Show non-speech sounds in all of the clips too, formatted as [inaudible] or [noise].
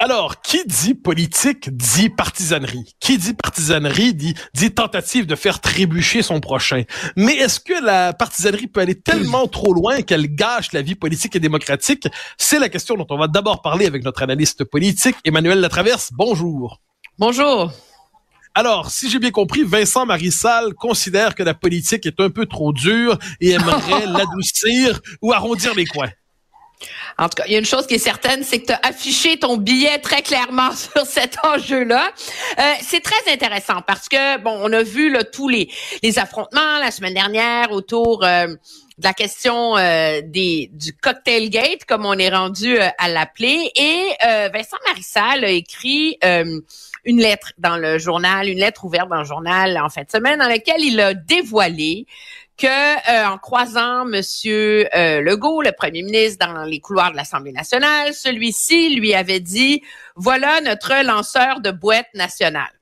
Alors, qui dit politique dit partisanerie. Qui dit partisanerie dit, dit tentative de faire trébucher son prochain. Mais est-ce que la partisanerie peut aller tellement trop loin qu'elle gâche la vie politique et démocratique? C'est la question dont on va d'abord parler avec notre analyste politique, Emmanuel Latraverse. Bonjour. Bonjour. Alors, si j'ai bien compris, Vincent Marissal considère que la politique est un peu trop dure et aimerait [laughs] l'adoucir ou arrondir les coins. En tout cas, il y a une chose qui est certaine, c'est que tu as affiché ton billet très clairement [laughs] sur cet enjeu-là. Euh, c'est très intéressant parce que, bon, on a vu là, tous les, les affrontements la semaine dernière autour euh, de la question euh, des, du cocktail gate, comme on est rendu euh, à l'appeler. Et Vincent Marissal a écrit une lettre dans le journal, une lettre ouverte dans le journal en fin de semaine, dans laquelle il a dévoilé que euh, en croisant Monsieur euh, Legault, le premier ministre, dans les couloirs de l'Assemblée nationale, celui-ci lui avait dit voilà notre lanceur de boîte nationale.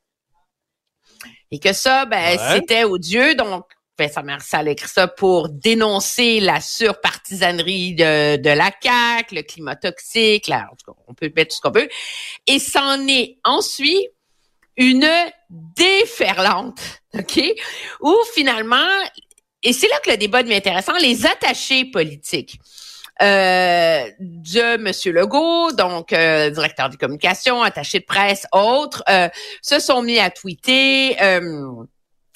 Et que ça, ben, c'était odieux. Donc, Vincent Marissal a écrit ça pour dénoncer la surpartisanerie de, de la CAQ, le climat toxique, là, en tout cas, on peut mettre tout ce qu'on veut. Et c'en est ensuite une déferlante, [laughs] OK? Où finalement, et c'est là que le débat devient intéressant, les attachés politiques. Euh, de M. Legault, donc euh, directeur de communication, attaché de presse, autres, euh, se sont mis à tweeter euh,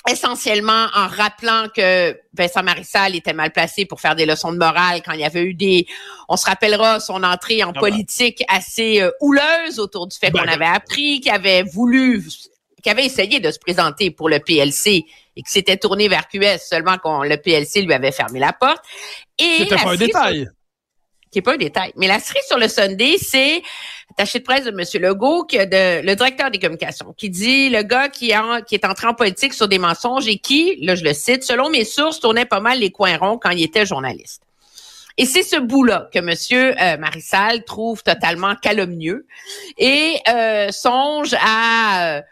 essentiellement en rappelant que Vincent Marissal était mal placé pour faire des leçons de morale quand il y avait eu des... On se rappellera son entrée en ah politique assez houleuse autour du fait ben qu'on avait appris qu'il avait voulu, qu'il avait essayé de se présenter pour le PLC et qui s'était tourné vers QS seulement quand le PLC lui avait fermé la porte. Et C'était pas un détail. qui est pas un détail. Mais la série sur le Sunday, c'est attaché de presse de M. Legault, qui de, le directeur des communications, qui dit le gars qui, qui est entré en politique sur des mensonges et qui, là je le cite, selon mes sources, tournait pas mal les coins ronds quand il était journaliste. Et c'est ce bout-là que Monsieur euh, Marissal trouve totalement calomnieux et euh, songe à euh,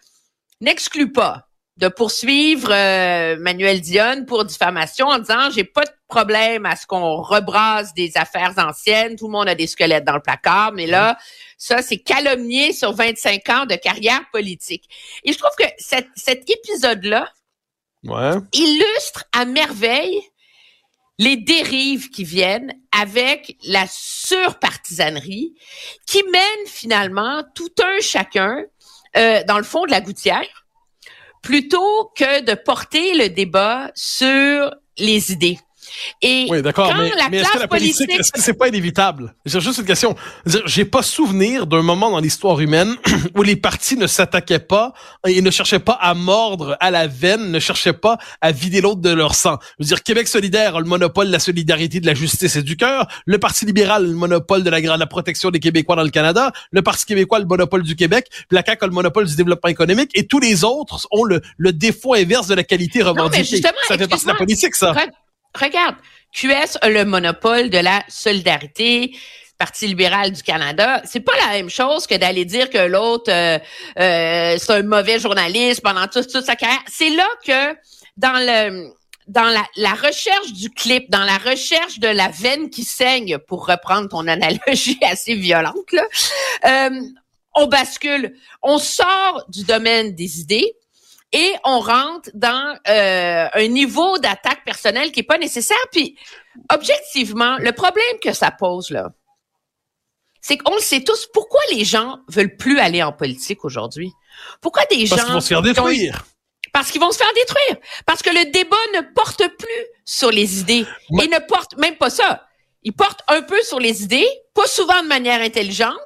n'exclut pas de poursuivre euh, Manuel Dionne pour diffamation en disant j'ai pas de problème à ce qu'on rebrasse des affaires anciennes, tout le monde a des squelettes dans le placard, mais là ça c'est calomnier sur 25 ans de carrière politique. Et je trouve que cet épisode là illustre à merveille les dérives qui viennent avec la surpartisanerie qui mène finalement tout un chacun euh, dans le fond de la gouttière plutôt que de porter le débat sur les idées. Et oui, d'accord, mais, mais est-ce que la politique, est-ce que c'est pas inévitable? J'ai juste une question. J'ai pas souvenir d'un moment dans l'histoire humaine [clears throat] où les partis ne s'attaquaient pas et ne cherchaient pas à mordre à la veine, ne cherchaient pas à vider l'autre de leur sang. Je veux dire, Québec solidaire a le monopole de la solidarité, de la justice et du cœur. Le Parti libéral a le monopole de la, la protection des Québécois dans le Canada. Le Parti québécois a le monopole du Québec. La CAQ a le monopole du développement économique. Et tous les autres ont le, le défaut inverse de la qualité revendiquée. ça fait partie de la politique, ça regarde, QS a le monopole de la solidarité. Parti libéral du Canada, c'est pas la même chose que d'aller dire que l'autre euh, euh, c'est un mauvais journaliste pendant toute, toute sa carrière. C'est là que dans le dans la, recherche du clip, dans la recherche de la veine qui saigne, pour reprendre ton analogie [laughs] assez violente, là, euh, on bascule, on sort du domaine des idées, et on rentre dans euh, un niveau d'attaque personnelle qui est pas nécessaire. Puis, objectivement, le problème que ça pose là, c'est qu'on le sait tous. Pourquoi les gens veulent plus aller en politique aujourd'hui? Pourquoi des gens Parce qu'ils vont se faire détruire. Parce qu'ils vont se faire détruire. Parce que le débat ne porte plus sur les idées et ne porte même pas ça. Il porte un peu sur les idées, pas souvent de manière intelligente.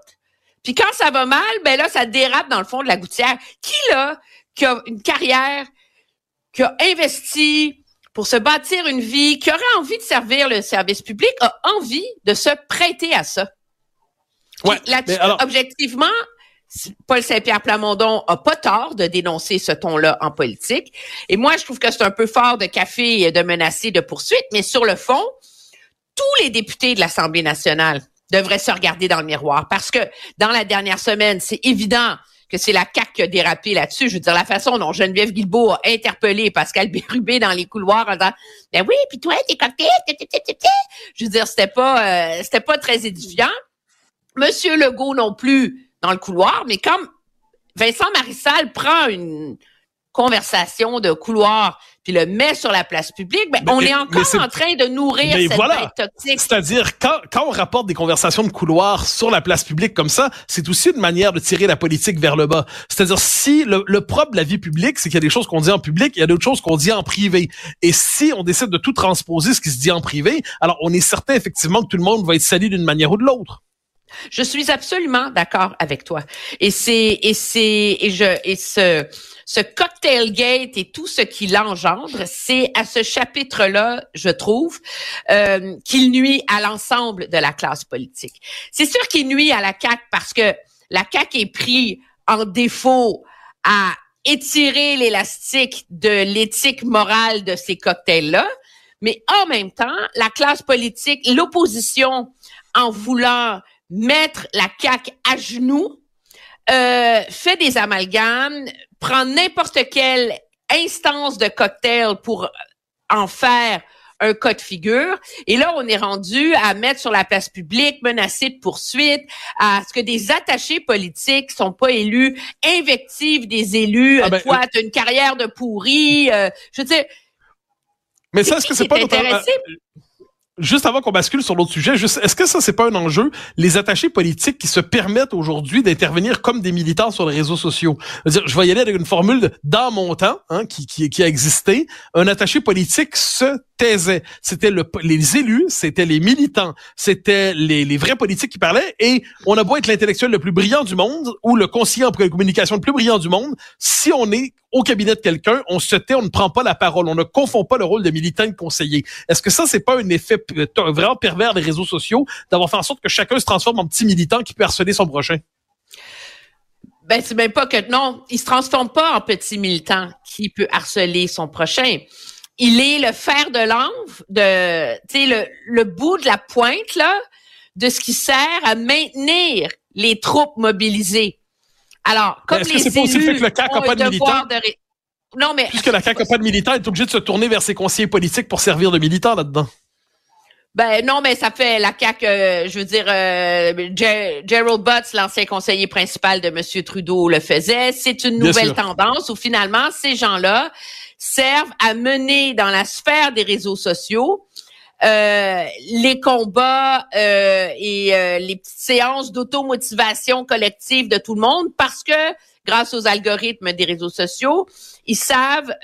Puis quand ça va mal, ben là, ça dérape dans le fond de la gouttière. Qui là qui a une carrière, qui a investi pour se bâtir une vie, qui aurait envie de servir le service public, a envie de se prêter à ça. Ouais, Là, objectivement, Paul Saint-Pierre Plamondon a pas tort de dénoncer ce ton-là en politique. Et moi, je trouve que c'est un peu fort de café de menacer de poursuite, mais sur le fond, tous les députés de l'Assemblée nationale devraient se regarder dans le miroir parce que dans la dernière semaine, c'est évident que c'est la CAQ qui a dérapé là-dessus. Je veux dire, la façon dont Geneviève Guilbeault a interpellé Pascal Bérubé dans les couloirs en disant « Ben oui, puis toi, t'es coquette, Je veux dire, c'était pas, euh, c'était pas très édifiant. Monsieur Legault non plus dans le couloir, mais comme Vincent Marissal prend une conversation de couloir puis le met sur la place publique, ben, on est encore en train de nourrir cette voilà. toxique. C'est-à-dire, quand, quand on rapporte des conversations de couloir sur la place publique comme ça, c'est aussi une manière de tirer la politique vers le bas. C'est-à-dire, si le, le propre de la vie publique, c'est qu'il y a des choses qu'on dit en public, il y a d'autres choses qu'on dit en privé. Et si on décide de tout transposer ce qui se dit en privé, alors on est certain effectivement que tout le monde va être sali d'une manière ou de l'autre. Je suis absolument d'accord avec toi. Et c'est et c'est et je et ce ce cocktail gate et tout ce qui l'engendre, c'est à ce chapitre-là, je trouve, euh, qu'il nuit à l'ensemble de la classe politique. C'est sûr qu'il nuit à la CAC parce que la CAC est pris en défaut à étirer l'élastique de l'éthique morale de ces cocktails-là, mais en même temps, la classe politique, l'opposition, en voulant mettre la CAQ à genoux, euh, fait des amalgames, prend n'importe quelle instance de cocktail pour en faire un cas de figure. Et là, on est rendu à mettre sur la place publique, menacer de poursuite, à ce que des attachés politiques sont pas élus, invective des élus, ah ben, toi, as une carrière de pourri. Euh, je veux dire... Mais ça, est-ce que c'est pas... Intéressé? Juste avant qu'on bascule sur l'autre sujet, est-ce que ça, c'est pas un enjeu? Les attachés politiques qui se permettent aujourd'hui d'intervenir comme des militants sur les réseaux sociaux? Je, dire, je vais y aller avec une formule dans mon temps, hein, qui, qui, qui a existé. Un attaché politique se taisait. C'était le, les élus, c'était les militants, c'était les, les vrais politiques qui parlaient. Et on a beau être l'intellectuel le plus brillant du monde ou le conseiller en communication le plus brillant du monde, si on est au cabinet de quelqu'un, on se tait, on ne prend pas la parole, on ne confond pas le rôle de militant et de conseiller. Est-ce que ça, c'est pas un effet vraiment pervers des réseaux sociaux d'avoir fait en sorte que chacun se transforme en petit militant qui peut harceler son prochain? Ben, c'est même pas que non, il se transforme pas en petit militant qui peut harceler son prochain. Il est le fer de lance, de, tu sais, le, le bout de la pointe, là, de ce qui sert à maintenir les troupes mobilisées. Alors, comme les c'est pas aussi le fait que le CAC n'a pas de militants? Non, mais... Puisque la CAQ n'a pas de militants, elle est obligée de se tourner vers ses conseillers politiques pour servir de militants là-dedans. Ben non, mais ça fait la CAQ, euh, je veux dire, euh, Gerald Butts, l'ancien conseiller principal de M. Trudeau, le faisait. C'est une nouvelle tendance où finalement, ces gens-là servent à mener dans la sphère des réseaux sociaux euh, les combats euh, et euh, les petites séances d'automotivation collective de tout le monde parce que grâce aux algorithmes des réseaux sociaux, ils savent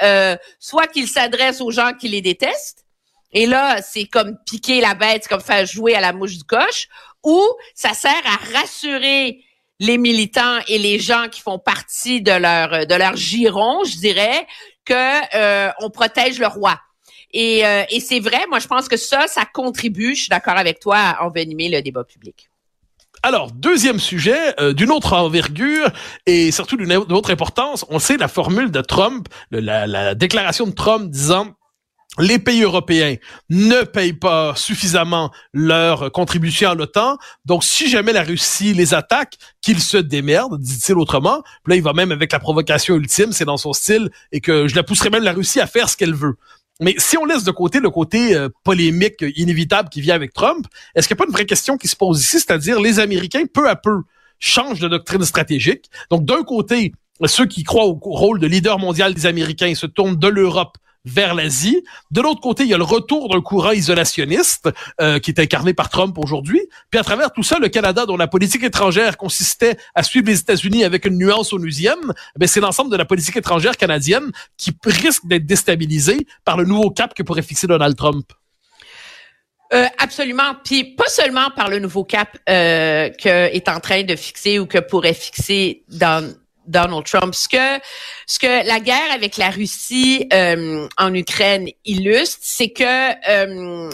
soit qu'ils s'adressent aux gens qui les détestent, et là, c'est comme piquer la bête, c'est comme faire jouer à la mouche du coche, ou ça sert à rassurer les militants et les gens qui font partie de leur de leur giron, je dirais, que on protège le roi. Et, euh, et c'est vrai, moi, je pense que ça, ça contribue, je suis d'accord avec toi, à envenimer le débat public. Alors, deuxième sujet, euh, d'une autre envergure et surtout d'une autre importance, on sait la formule de Trump, la, la déclaration de Trump disant les pays européens ne payent pas suffisamment leur contribution à l'OTAN. Donc, si jamais la Russie les attaque, qu'ils se démerdent, dit-il autrement. Puis là, il va même avec la provocation ultime, c'est dans son style, et que je la pousserai même la Russie à faire ce qu'elle veut. Mais si on laisse de côté le côté euh, polémique inévitable qui vient avec Trump, est-ce qu'il n'y a pas une vraie question qui se pose ici, c'est-à-dire les Américains, peu à peu, changent de doctrine stratégique. Donc, d'un côté, ceux qui croient au rôle de leader mondial des Américains se tournent de l'Europe vers l'Asie. De l'autre côté, il y a le retour d'un courant isolationniste euh, qui est incarné par Trump aujourd'hui. Puis à travers tout ça, le Canada, dont la politique étrangère consistait à suivre les États-Unis avec une nuance onusienne, eh c'est l'ensemble de la politique étrangère canadienne qui risque d'être déstabilisée par le nouveau cap que pourrait fixer Donald Trump. Euh, absolument. Puis pas seulement par le nouveau cap euh, que est en train de fixer ou que pourrait fixer dans Donald Trump. Ce que, ce que la guerre avec la Russie euh, en Ukraine illustre, c'est que euh,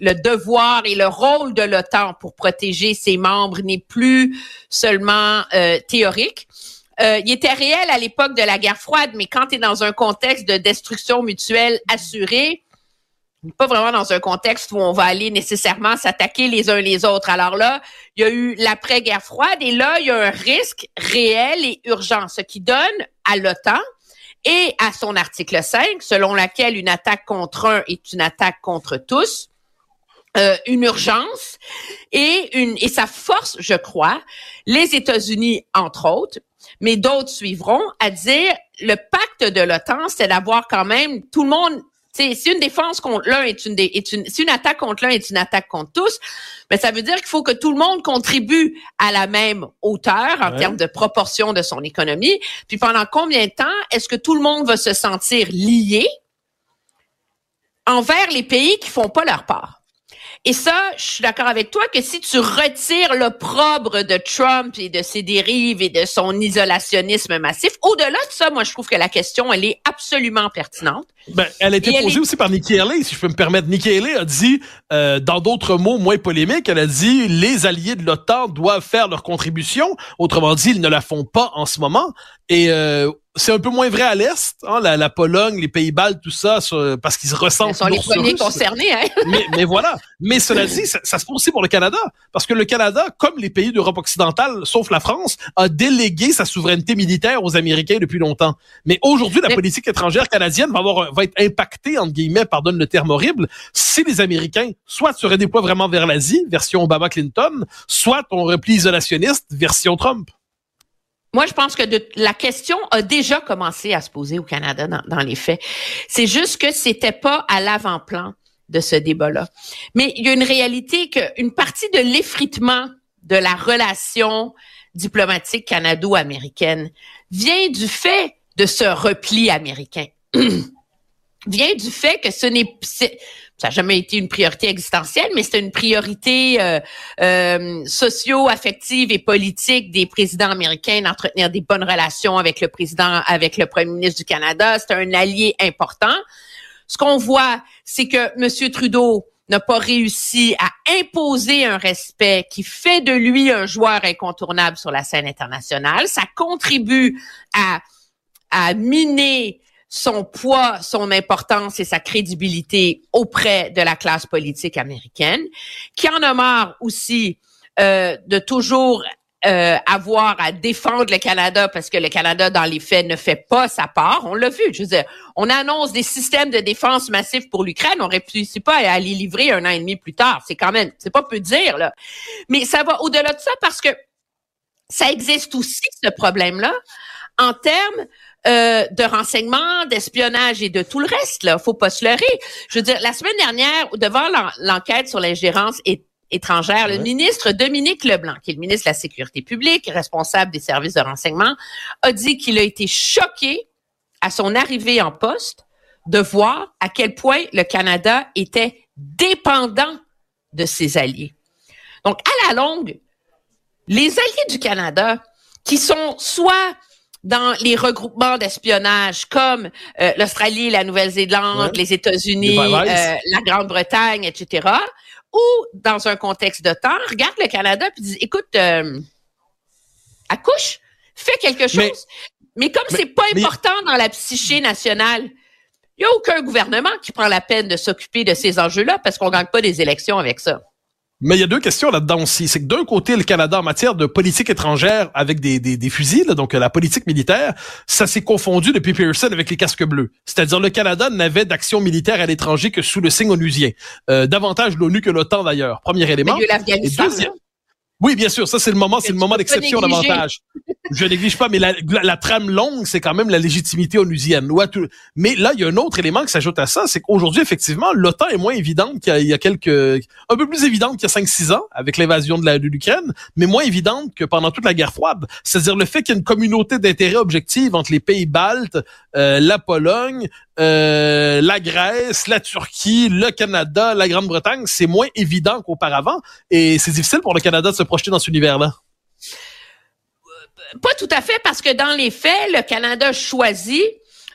le devoir et le rôle de l'OTAN pour protéger ses membres n'est plus seulement euh, théorique. Euh, il était réel à l'époque de la guerre froide, mais quand tu es dans un contexte de destruction mutuelle assurée, pas vraiment dans un contexte où on va aller nécessairement s'attaquer les uns les autres. Alors là, il y a eu l'après-guerre froide et là, il y a un risque réel et urgent, ce qui donne à l'OTAN et à son article 5, selon laquelle une attaque contre un est une attaque contre tous, euh, une urgence et une et ça force, je crois, les États-Unis entre autres, mais d'autres suivront à dire le pacte de l'OTAN, c'est d'avoir quand même tout le monde si une défense contre l'un est une, est une, si une attaque contre l'un est une attaque contre tous, mais ben, ça veut dire qu'il faut que tout le monde contribue à la même hauteur en termes de proportion de son économie. Puis pendant combien de temps est-ce que tout le monde va se sentir lié envers les pays qui font pas leur part? Et ça, je suis d'accord avec toi que si tu retires l'opprobre de Trump et de ses dérives et de son isolationnisme massif, au-delà de ça, moi, je trouve que la question, elle est absolument pertinente. Ben, elle a été posée aussi par Nikki Haley, si je peux me permettre. Nikki Haley a dit, euh, dans d'autres mots moins polémiques, elle a dit les alliés de l'OTAN doivent faire leur contribution. Autrement dit, ils ne la font pas en ce moment. Et euh, c'est un peu moins vrai à l'est, hein, la, la, Pologne, les Pays-Bas, tout ça, parce qu'ils se ressentent. Ils sont les premiers concernés. Hein? [laughs] mais, mais, voilà. Mais cela dit, ça, ça, se fait aussi pour le Canada, parce que le Canada, comme les pays d'Europe occidentale, sauf la France, a délégué sa souveraineté militaire aux Américains depuis longtemps. Mais aujourd'hui, la politique étrangère canadienne va avoir va être impactée entre guillemets, pardonne le terme horrible, si les Américains soit se redéploient vraiment vers l'Asie, version Obama Clinton, soit on repli isolationniste, version Trump. Moi, je pense que la question a déjà commencé à se poser au Canada dans, les faits. C'est juste que c'était pas à l'avant-plan de ce débat-là. Mais il y a une réalité qu'une partie de l'effritement de la relation diplomatique canado-américaine vient du fait de ce repli américain. [clears throat] vient du fait que ce n'est ça n'a jamais été une priorité existentielle, mais c'est une priorité euh, euh, socio-affective et politique des présidents américains d'entretenir des bonnes relations avec le président, avec le premier ministre du Canada. C'est un allié important. Ce qu'on voit, c'est que M. Trudeau n'a pas réussi à imposer un respect qui fait de lui un joueur incontournable sur la scène internationale. Ça contribue à, à miner son poids, son importance et sa crédibilité auprès de la classe politique américaine, qui en a marre aussi euh, de toujours euh, avoir à défendre le Canada parce que le Canada, dans les faits, ne fait pas sa part. On l'a vu. Je veux dire, on annonce des systèmes de défense massifs pour l'Ukraine. On réussit pas à les livrer un an et demi plus tard. C'est quand même, c'est pas peu dire, là. Mais ça va au-delà de ça parce que ça existe aussi, ce problème-là, en termes euh, de renseignements, d'espionnage et de tout le reste. Là, faut pas se leurrer. Je veux dire, la semaine dernière, devant l'enquête sur l'ingérence étrangère, le ministre Dominique Leblanc, qui est le ministre de la Sécurité publique, responsable des services de renseignement, a dit qu'il a été choqué à son arrivée en poste de voir à quel point le Canada était dépendant de ses alliés. Donc, à la longue, les alliés du Canada, qui sont soit dans les regroupements d'espionnage comme euh, l'Australie, la Nouvelle-Zélande, les États-Unis, euh, la Grande-Bretagne, etc., ou dans un contexte de temps, regarde le Canada puis dis, écoute, euh, accouche, fais quelque chose. Mais, comme c'est pas important dans la psyché nationale, il n'y a aucun gouvernement qui prend la peine de s'occuper de ces enjeux-là parce qu'on gagne pas des élections avec ça. Mais il y a deux questions là-dedans aussi. C'est que d'un côté, le Canada, en matière de politique étrangère avec des, des, des fusils, donc la politique militaire, ça s'est confondu depuis Pearson avec les casques bleus. C'est-à-dire le Canada n'avait d'action militaire à l'étranger que sous le signe onusien. Euh, davantage l'ONU que l'OTAN d'ailleurs. Premier élément. Oui, bien sûr, ça c'est le moment, c'est le moment d'exception davantage. Je néglige pas, mais la, la, trame longue, c'est quand même la légitimité onusienne. Mais là, il y a un autre élément qui s'ajoute à ça, c'est qu'aujourd'hui, effectivement, l'OTAN est moins évidente qu'il y, a quelques, un peu plus évidente qu'il y a 5-6 ans avec l'invasion de l'Ukraine, mais moins évidente que pendant toute la guerre froide. C'est-à-dire le fait qu'il y a une communauté d'intérêts objectifs entre les pays baltes, euh, la Pologne, euh, la Grèce, la Turquie, le Canada, la Grande-Bretagne, c'est moins évident qu'auparavant. Et c'est difficile pour le Canada de se projeter dans cet univers-là. Pas tout à fait, parce que dans les faits, le Canada choisit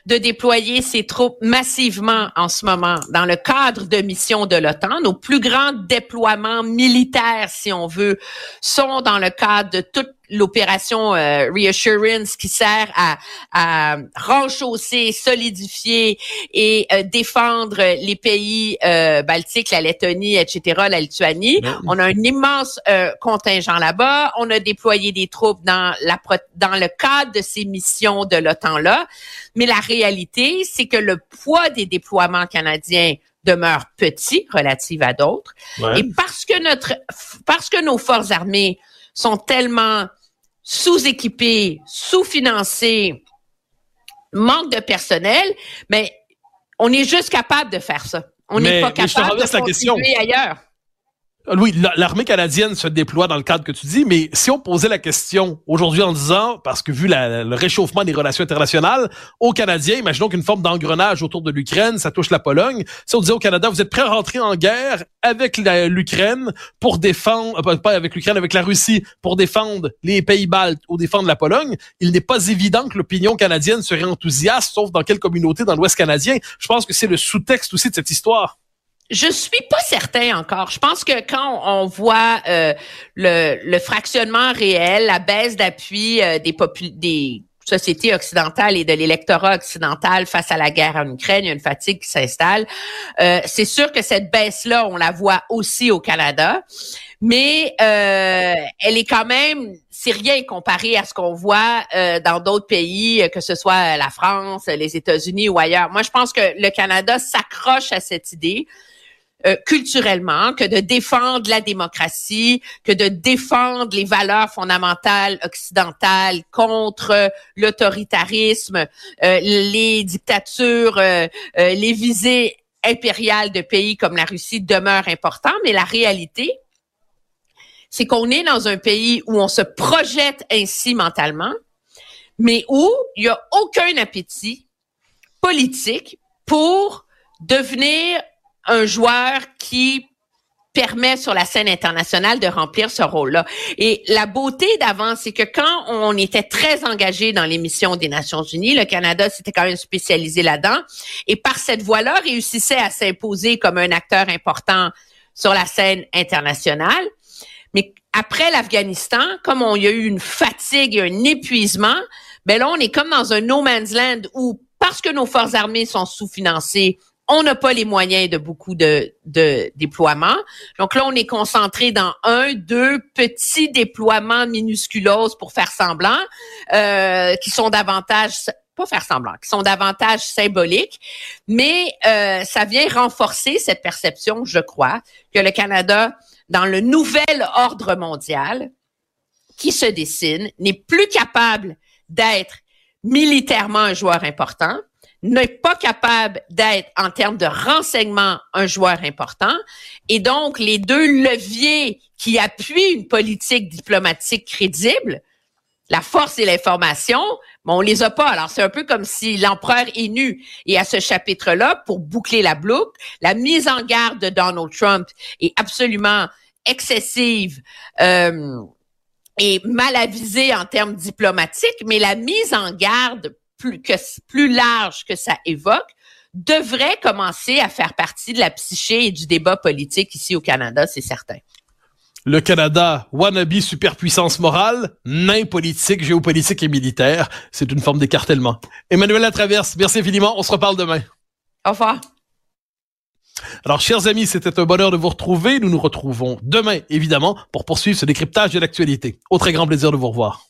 de déployer ses troupes massivement en ce moment dans le cadre de missions de l'OTAN. Nos plus grands déploiements militaires, si on veut, sont dans le cadre de toute l'opération euh, Reassurance qui sert à, à renchausser, solidifier et euh, défendre les pays euh, baltiques, la Lettonie, etc., la Lituanie. Ben On a un immense contingent là-bas. On a déployé des troupes dans la dans le cadre de ces missions de l'OTAN là. Mais la réalité, c'est que le poids des déploiements canadiens demeure petit relative à d'autres. Et parce que notre parce que nos forces armées sont tellement sous-équipés, sous-financés, manque de personnel, mais on est juste capable de faire ça. On n'est pas capable de contribuer ailleurs. Oui, l'armée canadienne se déploie dans le cadre que tu dis, mais si on posait la question aujourd'hui en disant, parce que vu le réchauffement des relations internationales, aux Canadiens, imaginons qu'une forme d'engrenage autour de l'Ukraine, ça touche la Pologne. Si on disait au Canada, vous êtes prêt à rentrer en guerre avec l'Ukraine pour défendre, euh, pas avec l'Ukraine, avec la Russie, pour défendre les pays baltes ou défendre la Pologne, il n'est pas évident que l'opinion canadienne serait enthousiaste, sauf dans quelle communauté dans l'Ouest canadien. Je pense que c'est le sous-texte aussi de cette histoire. Je suis pas certain encore. Je pense que quand on voit euh, le, le, fractionnement réel, la baisse d'appui euh, des, des sociétés occidentales et de l'électorat occidental face à la guerre en Ukraine, il y a une fatigue qui s'installe. Euh, c'est sûr que cette baisse-là, on la voit aussi au Canada, mais elle est quand même, c'est rien comparé à ce qu'on voit dans d'autres pays, que ce soit la France, les États-Unis ou ailleurs. Moi, je pense que le Canada s'accroche à cette idée euh, culturellement, que de défendre la démocratie, que de défendre les valeurs fondamentales occidentales contre l'autoritarisme, euh, les dictatures, euh, les visées impériales de pays comme la Russie demeurent importants, mais la réalité, c'est qu'on est dans un pays où on se projette ainsi mentalement, mais où il n'y a aucun appétit politique pour devenir un joueur qui permet sur la scène internationale de remplir ce rôle-là. Et la beauté d'avant, c'est que quand on était très engagé dans les missions des Nations Unies, le Canada s'était quand même spécialisé là-dedans, et par cette voie-là, réussissait à s'imposer comme un acteur important sur la scène internationale. Mais après l'Afghanistan, comme on y a eu une fatigue et un épuisement, ben là, on est comme dans un no man's land où, parce que nos forces armées sont sous-financées, on n'a pas les moyens de beaucoup de, déploiements. Donc là, on est concentré dans un, deux petits déploiements minusculos pour faire semblant, euh, qui sont davantage pas faire semblant, qui sont davantage symboliques, mais euh, ça vient renforcer cette perception, je crois, que le Canada, dans le nouvel ordre mondial qui se dessine, n'est plus capable d'être militairement un joueur important, n'est pas capable d'être en termes de renseignement un joueur important. Et donc, les deux leviers qui appuient une politique diplomatique crédible, la force et l'information, mais on les a pas. Alors, c'est un peu comme si l'empereur est nu. Et à ce chapitre-là, pour boucler la boucle, la mise en garde de Donald Trump est absolument excessive. Euh, et mal avisée en termes diplomatiques, mais la mise en garde plus, que, plus large que ça évoque devrait commencer à faire partie de la psyché et du débat politique ici au Canada, c'est certain. Le Canada, wannabe superpuissance morale, nain politique, géopolitique et militaire, c'est une forme d'écartèlement. Emmanuel Latraverse, merci infiniment, on se reparle demain. Au revoir. Alors, chers amis, c'était un bonheur de vous retrouver. Nous nous retrouvons demain, évidemment, pour poursuivre ce décryptage de l'actualité. Au très grand plaisir de vous revoir.